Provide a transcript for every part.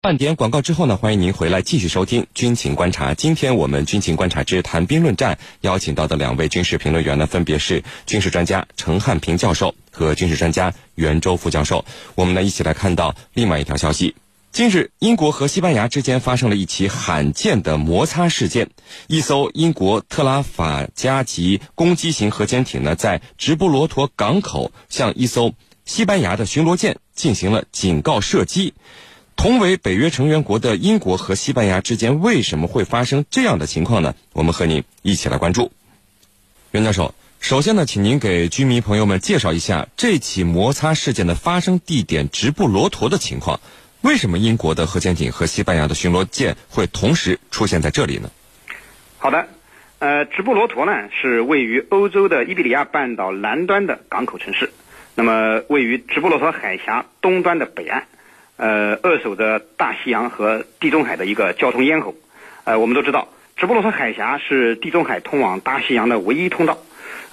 半点广告之后呢，欢迎您回来继续收听《军情观察》。今天我们《军情观察之谈兵论战》邀请到的两位军事评论员呢，分别是军事专家陈汉平教授和军事专家袁周副教授。我们呢一起来看到另外一条消息：近日，英国和西班牙之间发生了一起罕见的摩擦事件。一艘英国特拉法加级攻击型核潜艇呢，在直布罗陀港口向一艘西班牙的巡逻舰进行了警告射击。同为北约成员国的英国和西班牙之间为什么会发生这样的情况呢？我们和您一起来关注。袁教授，首先呢，请您给居民朋友们介绍一下这起摩擦事件的发生地点直布罗陀的情况。为什么英国的核潜艇和西班牙的巡逻舰会同时出现在这里呢？好的，呃，直布罗陀呢是位于欧洲的伊比利亚半岛南端的港口城市，那么位于直布罗陀海峡东端的北岸。呃，扼守着大西洋和地中海的一个交通咽喉。呃，我们都知道，直布罗陀海峡是地中海通往大西洋的唯一通道。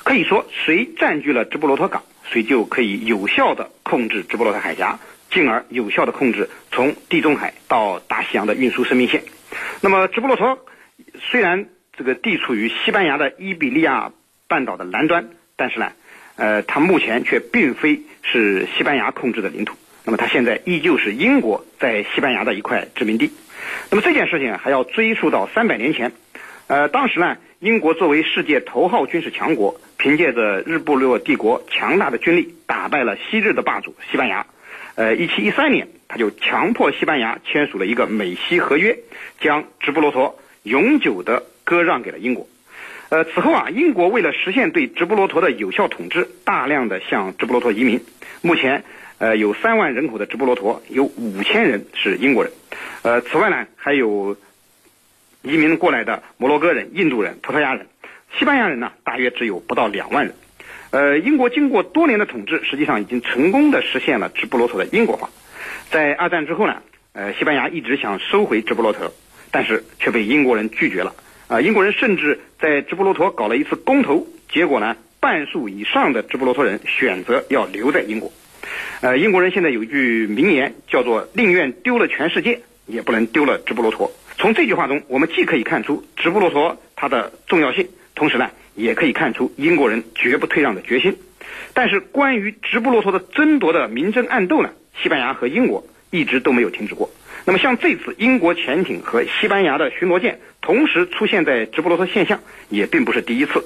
可以说，谁占据了直布罗陀港，谁就可以有效的控制直布罗陀海峡，进而有效的控制从地中海到大西洋的运输生命线。那么，直布罗陀虽然这个地处于西班牙的伊比利亚半岛的南端，但是呢，呃，它目前却并非是西班牙控制的领土。那么它现在依旧是英国在西班牙的一块殖民地。那么这件事情还要追溯到三百年前。呃，当时呢，英国作为世界头号军事强国，凭借着日不落帝国强大的军力，打败了昔日的霸主西班牙。呃，一七一三年，他就强迫西班牙签署了一个美西合约，将直布罗陀永久的割让给了英国。呃，此后啊，英国为了实现对直布罗陀的有效统治，大量的向直布罗陀移民。目前。呃，有三万人口的直布罗陀，有五千人是英国人。呃，此外呢，还有移民过来的摩洛哥人、印度人、葡萄牙人、西班牙人呢，大约只有不到两万人。呃，英国经过多年的统治，实际上已经成功的实现了直布罗陀的英国化。在二战之后呢，呃，西班牙一直想收回直布罗陀，但是却被英国人拒绝了。啊，英国人甚至在直布罗陀搞了一次公投，结果呢，半数以上的直布罗陀人选择要留在英国。呃，英国人现在有一句名言，叫做“宁愿丢了全世界，也不能丢了直布罗陀”。从这句话中，我们既可以看出直布罗陀它的重要性，同时呢，也可以看出英国人绝不退让的决心。但是，关于直布罗陀的争夺的明争暗斗呢，西班牙和英国一直都没有停止过。那么，像这次英国潜艇和西班牙的巡逻舰同时出现在直布罗陀现象，也并不是第一次。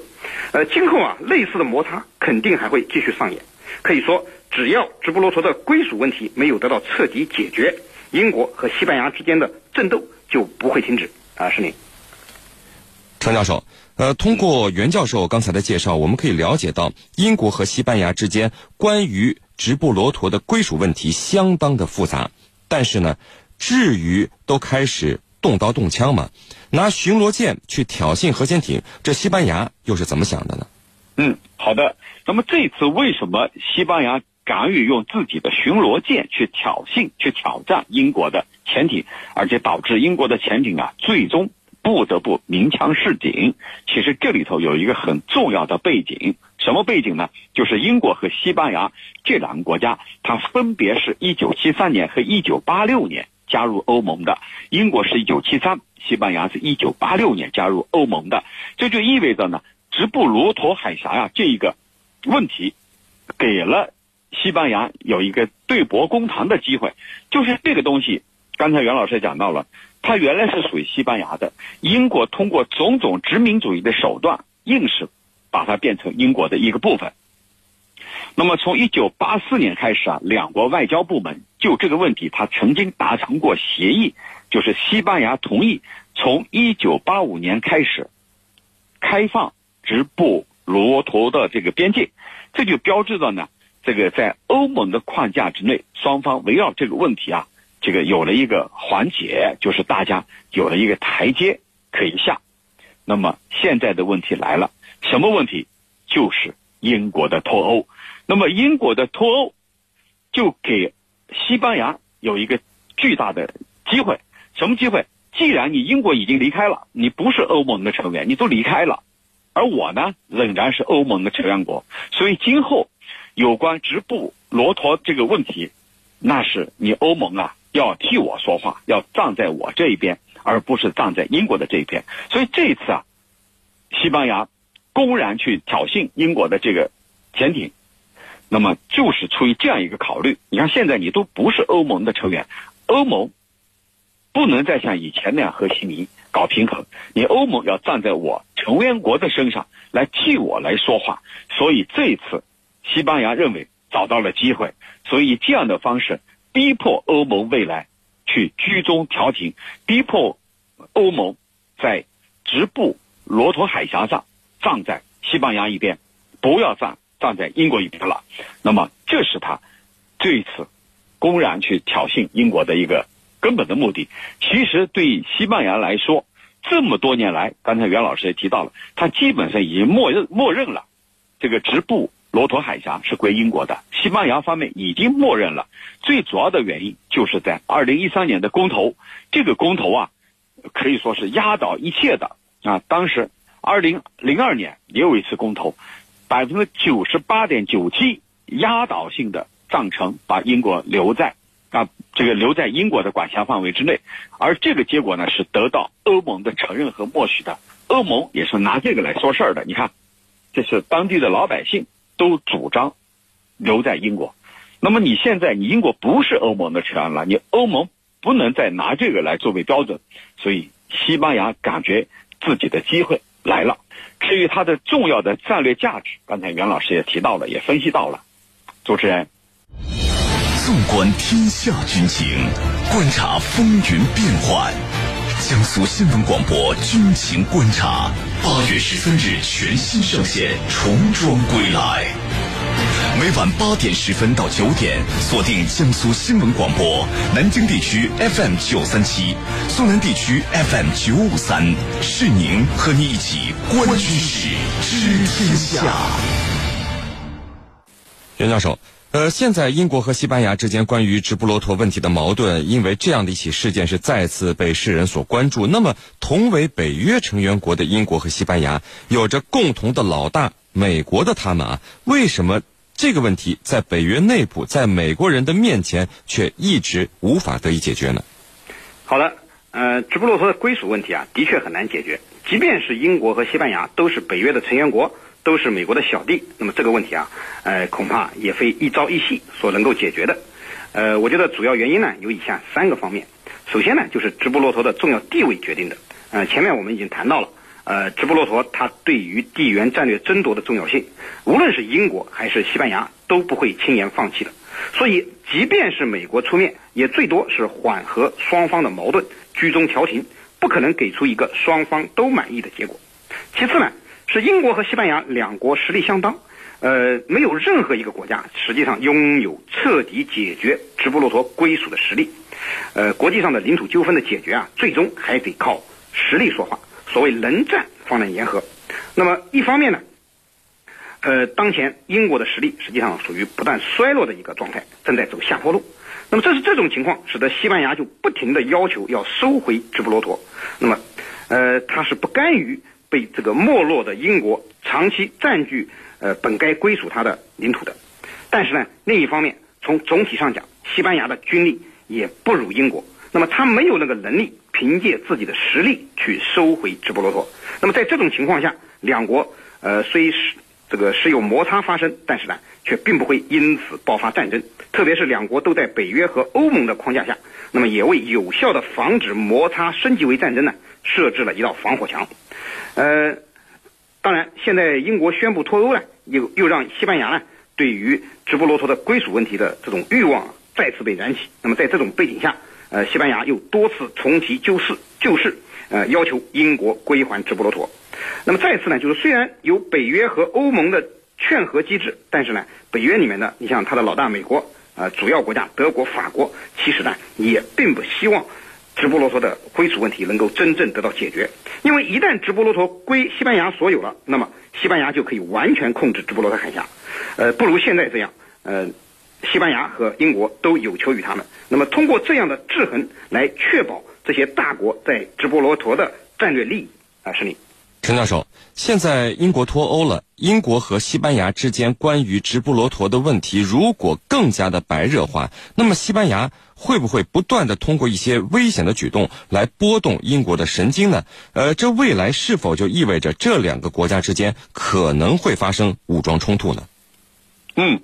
呃，今后啊，类似的摩擦肯定还会继续上演。可以说。只要直布罗陀的归属问题没有得到彻底解决，英国和西班牙之间的争斗就不会停止。啊，是您，程教授。呃，通过袁教授刚才的介绍，我们可以了解到，英国和西班牙之间关于直布罗陀的归属问题相当的复杂。但是呢，至于都开始动刀动枪吗？拿巡逻舰去挑衅核潜艇，这西班牙又是怎么想的呢？嗯，好的。那么这次为什么西班牙？敢于用自己的巡逻舰去挑衅、去挑战英国的潜艇，而且导致英国的潜艇啊最终不得不鸣枪示警。其实这里头有一个很重要的背景，什么背景呢？就是英国和西班牙这两个国家，它分别是一九七三年和一九八六年加入欧盟的。英国是一九七三，西班牙是一九八六年加入欧盟的。这就意味着呢，直布罗陀海峡呀这一个问题，给了。西班牙有一个对簿公堂的机会，就是这个东西。刚才袁老师讲到了，它原来是属于西班牙的，英国通过种种殖民主义的手段，硬是把它变成英国的一个部分。那么从一九八四年开始啊，两国外交部门就这个问题，他曾经达成过协议，就是西班牙同意从一九八五年开始开放直布罗陀的这个边界，这就标志着呢。这个在欧盟的框架之内，双方围绕这个问题啊，这个有了一个缓解，就是大家有了一个台阶可以下。那么现在的问题来了，什么问题？就是英国的脱欧。那么英国的脱欧，就给西班牙有一个巨大的机会。什么机会？既然你英国已经离开了，你不是欧盟的成员，你都离开了，而我呢，仍然是欧盟的成员国，所以今后。有关直布罗陀这个问题，那是你欧盟啊要替我说话，要站在我这一边，而不是站在英国的这一边。所以这一次啊，西班牙公然去挑衅英国的这个潜艇，那么就是出于这样一个考虑。你看，现在你都不是欧盟的成员，欧盟不能再像以前那样和稀泥搞平衡，你欧盟要站在我成员国的身上来替我来说话。所以这一次，西班牙认为找到了机会，所以这样的方式。逼迫欧盟未来去居中调停，逼迫欧盟在直布罗陀海峡上站在西班牙一边，不要站站在英国一边了。那么，这是他这一次公然去挑衅英国的一个根本的目的。其实，对西班牙来说，这么多年来，刚才袁老师也提到了，他基本上已经默认默认了这个直布。罗陀海峡是归英国的，西班牙方面已经默认了。最主要的原因就是在二零一三年的公投，这个公投啊，可以说是压倒一切的啊。当时二零零二年也有一次公投，百分之九十八点九七压倒性的赞成把英国留在啊这个留在英国的管辖范围之内，而这个结果呢是得到欧盟的承认和默许的。欧盟也是拿这个来说事儿的。你看，这是当地的老百姓。都主张留在英国，那么你现在你英国不是欧盟的成员了，你欧盟不能再拿这个来作为标准，所以西班牙感觉自己的机会来了。至于它的重要的战略价值，刚才袁老师也提到了，也分析到了。主持人，纵观天下军情，观察风云变幻，江苏新闻广播军情观察。八月十三日全新上线，重装归来。每晚八点十分到九点，锁定江苏新闻广播，南京地区 FM 九三七，苏南地区 FM 九五三，是您和你一起观军事，知天下。袁教授。呃，现在英国和西班牙之间关于直布罗陀问题的矛盾，因为这样的一起事件是再次被世人所关注。那么，同为北约成员国的英国和西班牙，有着共同的老大美国的他们啊，为什么这个问题在北约内部，在美国人的面前却一直无法得以解决呢？好的，呃，直布罗陀的归属问题啊，的确很难解决。即便是英国和西班牙都是北约的成员国。都是美国的小弟，那么这个问题啊，呃，恐怕也非一朝一夕所能够解决的。呃，我觉得主要原因呢有以下三个方面。首先呢，就是直布罗陀的重要地位决定的。呃，前面我们已经谈到了，呃，直布罗陀它对于地缘战略争夺的重要性，无论是英国还是西班牙都不会轻言放弃的。所以，即便是美国出面，也最多是缓和双方的矛盾，居中调停，不可能给出一个双方都满意的结果。其次呢。是英国和西班牙两国实力相当，呃，没有任何一个国家实际上拥有彻底解决直布罗陀归属的实力，呃，国际上的领土纠纷的解决啊，最终还得靠实力说话。所谓能战方能言和。那么一方面呢，呃，当前英国的实力实际上属于不断衰落的一个状态，正在走下坡路。那么这是这种情况，使得西班牙就不停的要求要收回直布罗陀。那么，呃，他是不甘于。被这个没落的英国长期占据呃本该归属他的领土的，但是呢，另一方面从总体上讲，西班牙的军力也不如英国，那么他没有那个能力凭借自己的实力去收回直布罗陀。那么在这种情况下，两国呃虽是这个时有摩擦发生，但是呢，却并不会因此爆发战争。特别是两国都在北约和欧盟的框架下，那么也为有效的防止摩擦升级为战争呢，设置了一道防火墙。呃，当然，现在英国宣布脱欧呢，又又让西班牙呢对于直布罗陀的归属问题的这种欲望再次被燃起。那么在这种背景下，呃，西班牙又多次重提旧事旧事，呃，要求英国归还直布罗陀。那么再次呢，就是虽然有北约和欧盟的劝和机制，但是呢，北约里面的，你像他的老大美国，呃，主要国家德国、法国，其实呢也并不希望。直布罗陀的归属问题能够真正得到解决，因为一旦直布罗陀归西班牙所有了，那么西班牙就可以完全控制直布罗陀海峡。呃，不如现在这样，呃，西班牙和英国都有求于他们。那么通过这样的制衡来确保这些大国在直布罗陀的战略利益啊，是你。陈教授，现在英国脱欧了，英国和西班牙之间关于直布罗陀的问题如果更加的白热化，那么西班牙会不会不断的通过一些危险的举动来拨动英国的神经呢？呃，这未来是否就意味着这两个国家之间可能会发生武装冲突呢？嗯，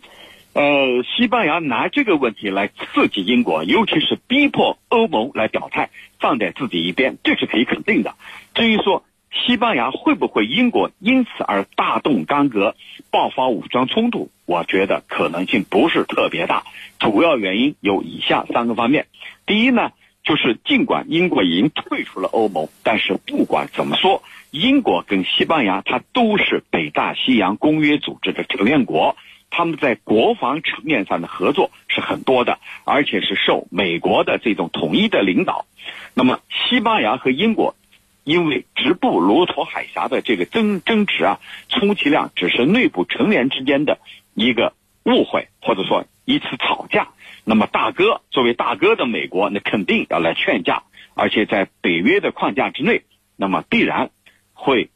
呃，西班牙拿这个问题来刺激英国，尤其是逼迫欧盟来表态，放在自己一边，这是可以肯定的。至于说，西班牙会不会英国因此而大动干戈、爆发武装冲突？我觉得可能性不是特别大。主要原因有以下三个方面：第一呢，就是尽管英国已经退出了欧盟，但是不管怎么说，英国跟西班牙它都是北大西洋公约组织的成员国，他们在国防层面上的合作是很多的，而且是受美国的这种统一的领导。那么，西班牙和英国。因为直布罗陀海峡的这个争争执啊，充其量只是内部成员之间的一个误会，或者说一次吵架。那么大哥作为大哥的美国，那肯定要来劝架，而且在北约的框架之内，那么必然会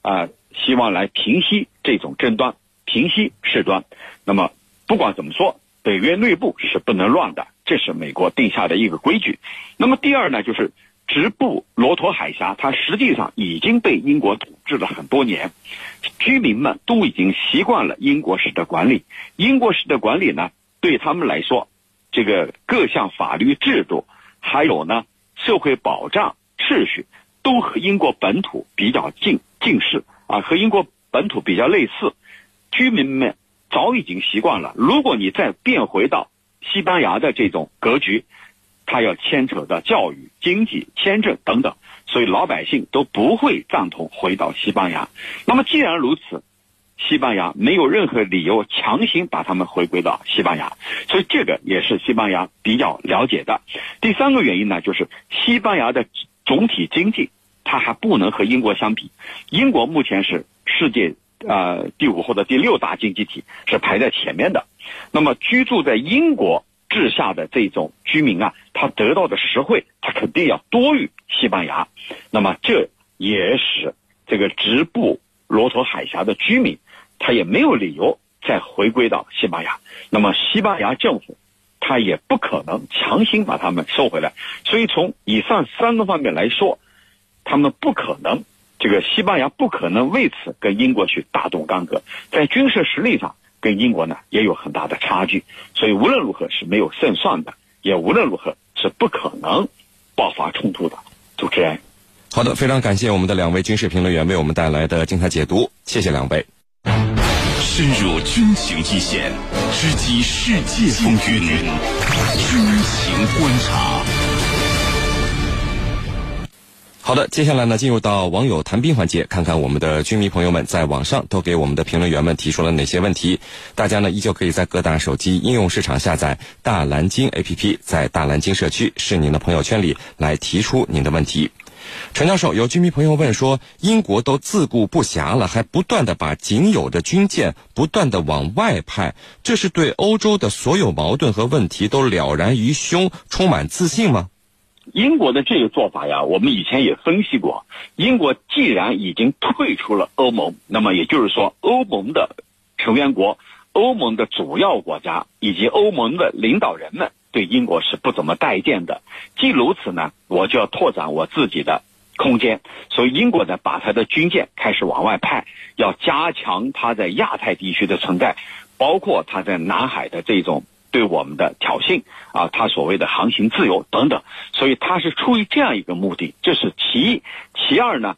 啊希望来平息这种争端，平息事端。那么不管怎么说，北约内部是不能乱的，这是美国定下的一个规矩。那么第二呢，就是。直布罗陀海峡，它实际上已经被英国统治了很多年，居民们都已经习惯了英国式的管理。英国式的管理呢，对他们来说，这个各项法律制度，还有呢社会保障秩序，都和英国本土比较近近似啊，和英国本土比较类似。居民们早已经习惯了。如果你再变回到西班牙的这种格局，它要牵扯到教育、经济、签证等等，所以老百姓都不会赞同回到西班牙。那么既然如此，西班牙没有任何理由强行把他们回归到西班牙，所以这个也是西班牙比较了解的。第三个原因呢，就是西班牙的总体经济它还不能和英国相比。英国目前是世界呃第五或者第六大经济体，是排在前面的。那么居住在英国。治下的这种居民啊，他得到的实惠，他肯定要多于西班牙。那么这也使这个直布罗陀海峡的居民，他也没有理由再回归到西班牙。那么西班牙政府，他也不可能强行把他们收回来。所以从以上三个方面来说，他们不可能，这个西班牙不可能为此跟英国去大动干戈，在军事实力上。跟英国呢也有很大的差距，所以无论如何是没有胜算的，也无论如何是不可能爆发冲突的。主持人，好的，非常感谢我们的两位军事评论员为我们带来的精彩解读，谢谢两位。深入军情一线，直击世界风云，军情观察。好的，接下来呢，进入到网友谈兵环节，看看我们的军迷朋友们在网上都给我们的评论员们提出了哪些问题。大家呢依旧可以在各大手机应用市场下载大蓝鲸 APP，在大蓝鲸社区是您的朋友圈里来提出您的问题。陈教授，有军迷朋友问说，英国都自顾不暇了，还不断的把仅有的军舰不断的往外派，这是对欧洲的所有矛盾和问题都了然于胸，充满自信吗？英国的这个做法呀，我们以前也分析过。英国既然已经退出了欧盟，那么也就是说，欧盟的成员国、欧盟的主要国家以及欧盟的领导人们对英国是不怎么待见的。既如此呢，我就要拓展我自己的空间。所以，英国呢，把他的军舰开始往外派，要加强他在亚太地区的存在，包括他在南海的这种。对我们的挑衅啊，他所谓的航行自由等等，所以他是出于这样一个目的，这是其一。其二呢，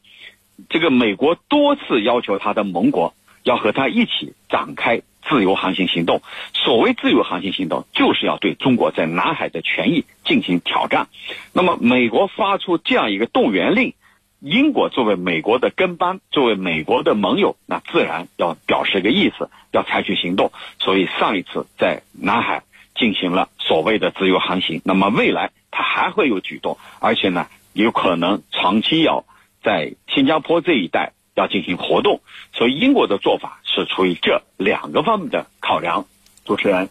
这个美国多次要求他的盟国要和他一起展开自由航行行动。所谓自由航行行动，就是要对中国在南海的权益进行挑战。那么，美国发出这样一个动员令。英国作为美国的跟班，作为美国的盟友，那自然要表示个意思，要采取行动。所以上一次在南海进行了所谓的自由航行，那么未来它还会有举动，而且呢，有可能长期要在新加坡这一带要进行活动。所以英国的做法是出于这两个方面的考量。主持人。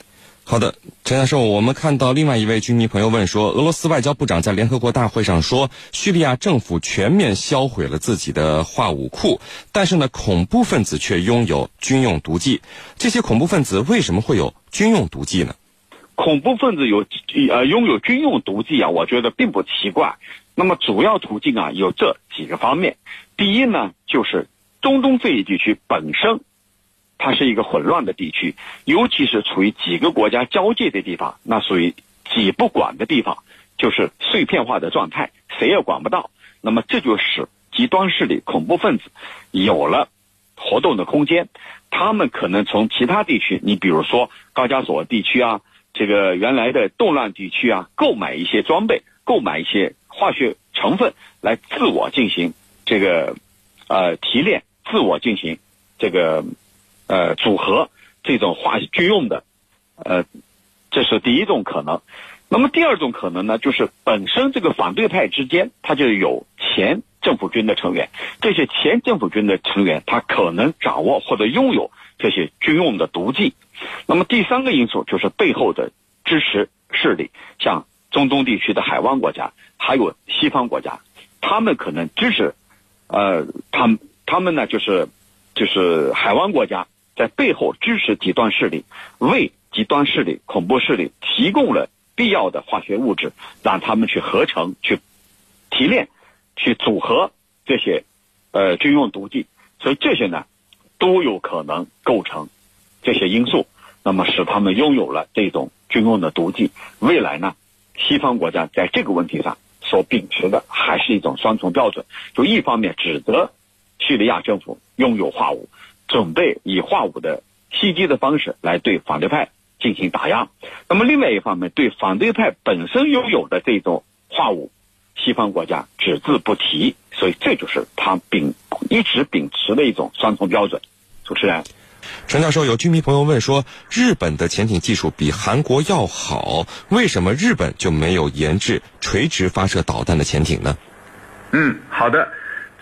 好的，陈教授，我们看到另外一位军迷朋友问说，俄罗斯外交部长在联合国大会上说，叙利亚政府全面销毁了自己的化武库，但是呢，恐怖分子却拥有军用毒剂。这些恐怖分子为什么会有军用毒剂呢？恐怖分子有呃拥有军用毒剂啊，我觉得并不奇怪。那么主要途径啊有这几个方面，第一呢就是中东这一地区本身。它是一个混乱的地区，尤其是处于几个国家交界的地方，那属于几不管的地方，就是碎片化的状态，谁也管不到。那么这就使极端势力、恐怖分子有了活动的空间。他们可能从其他地区，你比如说高加索地区啊，这个原来的动乱地区啊，购买一些装备，购买一些化学成分，来自我进行这个呃提炼，自我进行这个。呃，组合这种化军用的，呃，这是第一种可能。那么第二种可能呢，就是本身这个反对派之间，他就有前政府军的成员，这些前政府军的成员，他可能掌握或者拥有这些军用的毒剂。那么第三个因素就是背后的支持势力，像中东地区的海湾国家，还有西方国家，他们可能支持，呃，他们他们呢，就是就是海湾国家。在背后支持极端势力，为极端势力、恐怖势力提供了必要的化学物质，让他们去合成、去提炼、去组合这些呃军用毒剂。所以这些呢，都有可能构成这些因素，那么使他们拥有了这种军用的毒剂。未来呢，西方国家在这个问题上所秉持的还是一种双重标准，就一方面指责叙利亚政府拥有化武。准备以化武的袭击的方式来对反对派进行打压，那么另外一方面，对反对派本身拥有的这种化武，西方国家只字不提，所以这就是他秉一直秉持的一种双重标准。主持人，陈教授，有居民朋友问说，日本的潜艇技术比韩国要好，为什么日本就没有研制垂直发射导弹的潜艇呢？嗯，好的，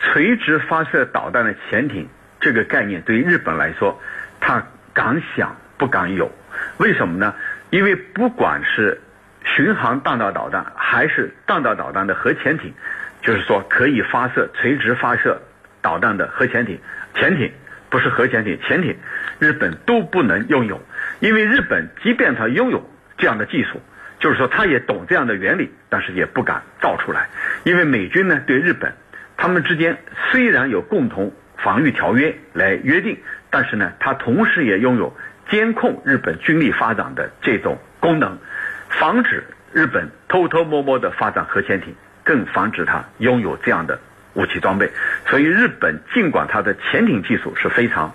垂直发射导弹的潜艇。这个概念对于日本来说，他敢想不敢有，为什么呢？因为不管是巡航弹道导弹，还是弹道导弹的核潜艇，就是说可以发射垂直发射导弹的核潜艇，潜艇不是核潜艇，潜艇，日本都不能拥有，因为日本即便他拥有这样的技术，就是说他也懂这样的原理，但是也不敢造出来，因为美军呢对日本，他们之间虽然有共同。防御条约来约定，但是呢，它同时也拥有监控日本军力发展的这种功能，防止日本偷偷摸摸的发展核潜艇，更防止它拥有这样的武器装备。所以，日本尽管它的潜艇技术是非常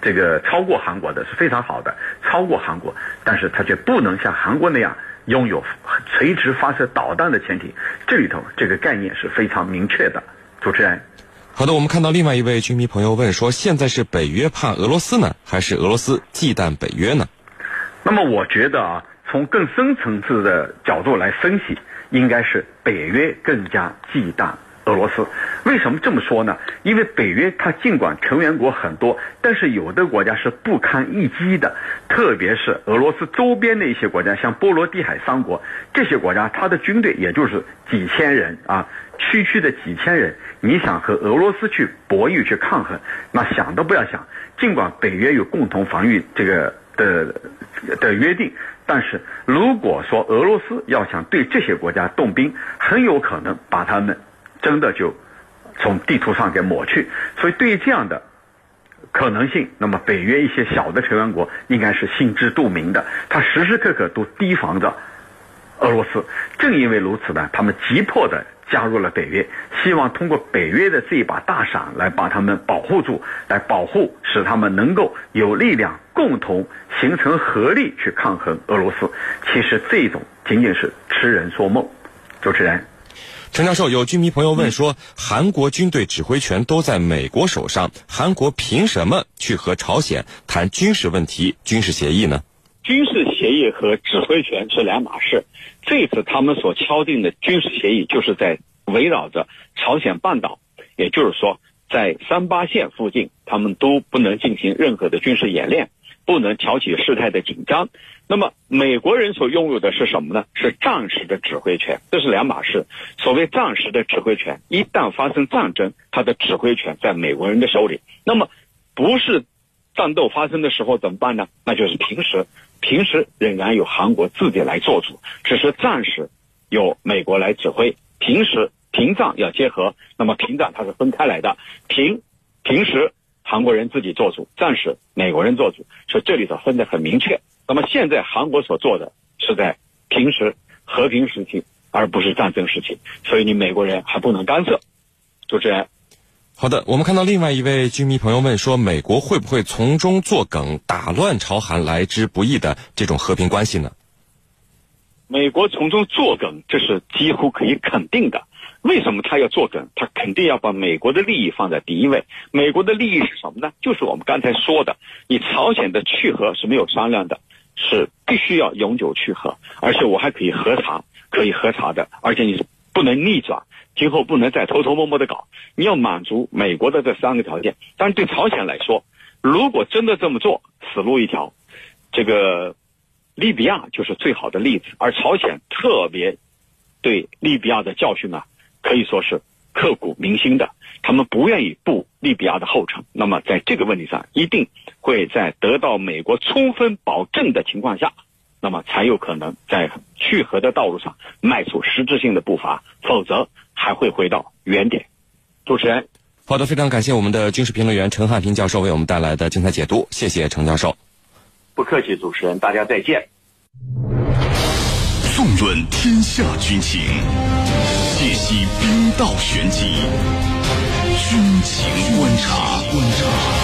这个超过韩国的，是非常好的，超过韩国，但是它却不能像韩国那样拥有垂直发射导弹的潜艇。这里头这个概念是非常明确的。主持人。好的，我们看到另外一位军迷朋友问说：现在是北约怕俄罗斯呢，还是俄罗斯忌惮北约呢？那么我觉得啊，从更深层次的角度来分析，应该是北约更加忌惮。俄罗斯为什么这么说呢？因为北约它尽管成员国很多，但是有的国家是不堪一击的，特别是俄罗斯周边的一些国家，像波罗的海三国这些国家，它的军队也就是几千人啊，区区的几千人，你想和俄罗斯去博弈去抗衡，那想都不要想。尽管北约有共同防御这个的的约定，但是如果说俄罗斯要想对这些国家动兵，很有可能把他们。真的就从地图上给抹去，所以对于这样的可能性，那么北约一些小的成员国应该是心知肚明的，他时时刻刻都提防着俄罗斯。正因为如此呢，他们急迫的加入了北约，希望通过北约的这一把大伞来把他们保护住，来保护，使他们能够有力量共同形成合力去抗衡俄罗斯。其实这种仅仅是痴人说梦。主持人。陈教授，有军迷朋友问说：韩国军队指挥权都在美国手上，韩国凭什么去和朝鲜谈军事问题、军事协议呢？军事协议和指挥权是两码事。这次他们所敲定的军事协议，就是在围绕着朝鲜半岛，也就是说，在三八线附近，他们都不能进行任何的军事演练，不能挑起事态的紧张。那么美国人所拥有的是什么呢？是战时的指挥权，这是两码事。所谓战时的指挥权，一旦发生战争，他的指挥权在美国人的手里。那么，不是战斗发生的时候怎么办呢？那就是平时，平时仍然由韩国自己来做主，只是战时由美国来指挥，平时平战要结合。那么平战它是分开来的，平平时。韩国人自己做主，战时美国人做主，所以这里头分得很明确。那么现在韩国所做的是在平时和平时期，而不是战争时期，所以你美国人还不能干涉。主持人，好的，我们看到另外一位居民朋友问说，美国会不会从中作梗，打乱朝韩来之不易的这种和平关系呢？美国从中作梗，这是几乎可以肯定的。为什么他要作梗？他肯定要把美国的利益放在第一位。美国的利益是什么呢？就是我们刚才说的，你朝鲜的去核是没有商量的，是必须要永久去核，而且我还可以核查，可以核查的，而且你是不能逆转，今后不能再偷偷摸摸的搞。你要满足美国的这三个条件。但是对朝鲜来说，如果真的这么做，死路一条。这个利比亚就是最好的例子，而朝鲜特别对利比亚的教训啊。可以说是刻骨铭心的，他们不愿意步利比亚的后尘。那么在这个问题上，一定会在得到美国充分保证的情况下，那么才有可能在去核的道路上迈出实质性的步伐，否则还会回到原点。主持人，好的，非常感谢我们的军事评论员陈汉平教授为我们带来的精彩解读，谢谢陈教授。不客气，主持人，大家再见。纵论天下军情。解析兵道玄机，军情观察。观察。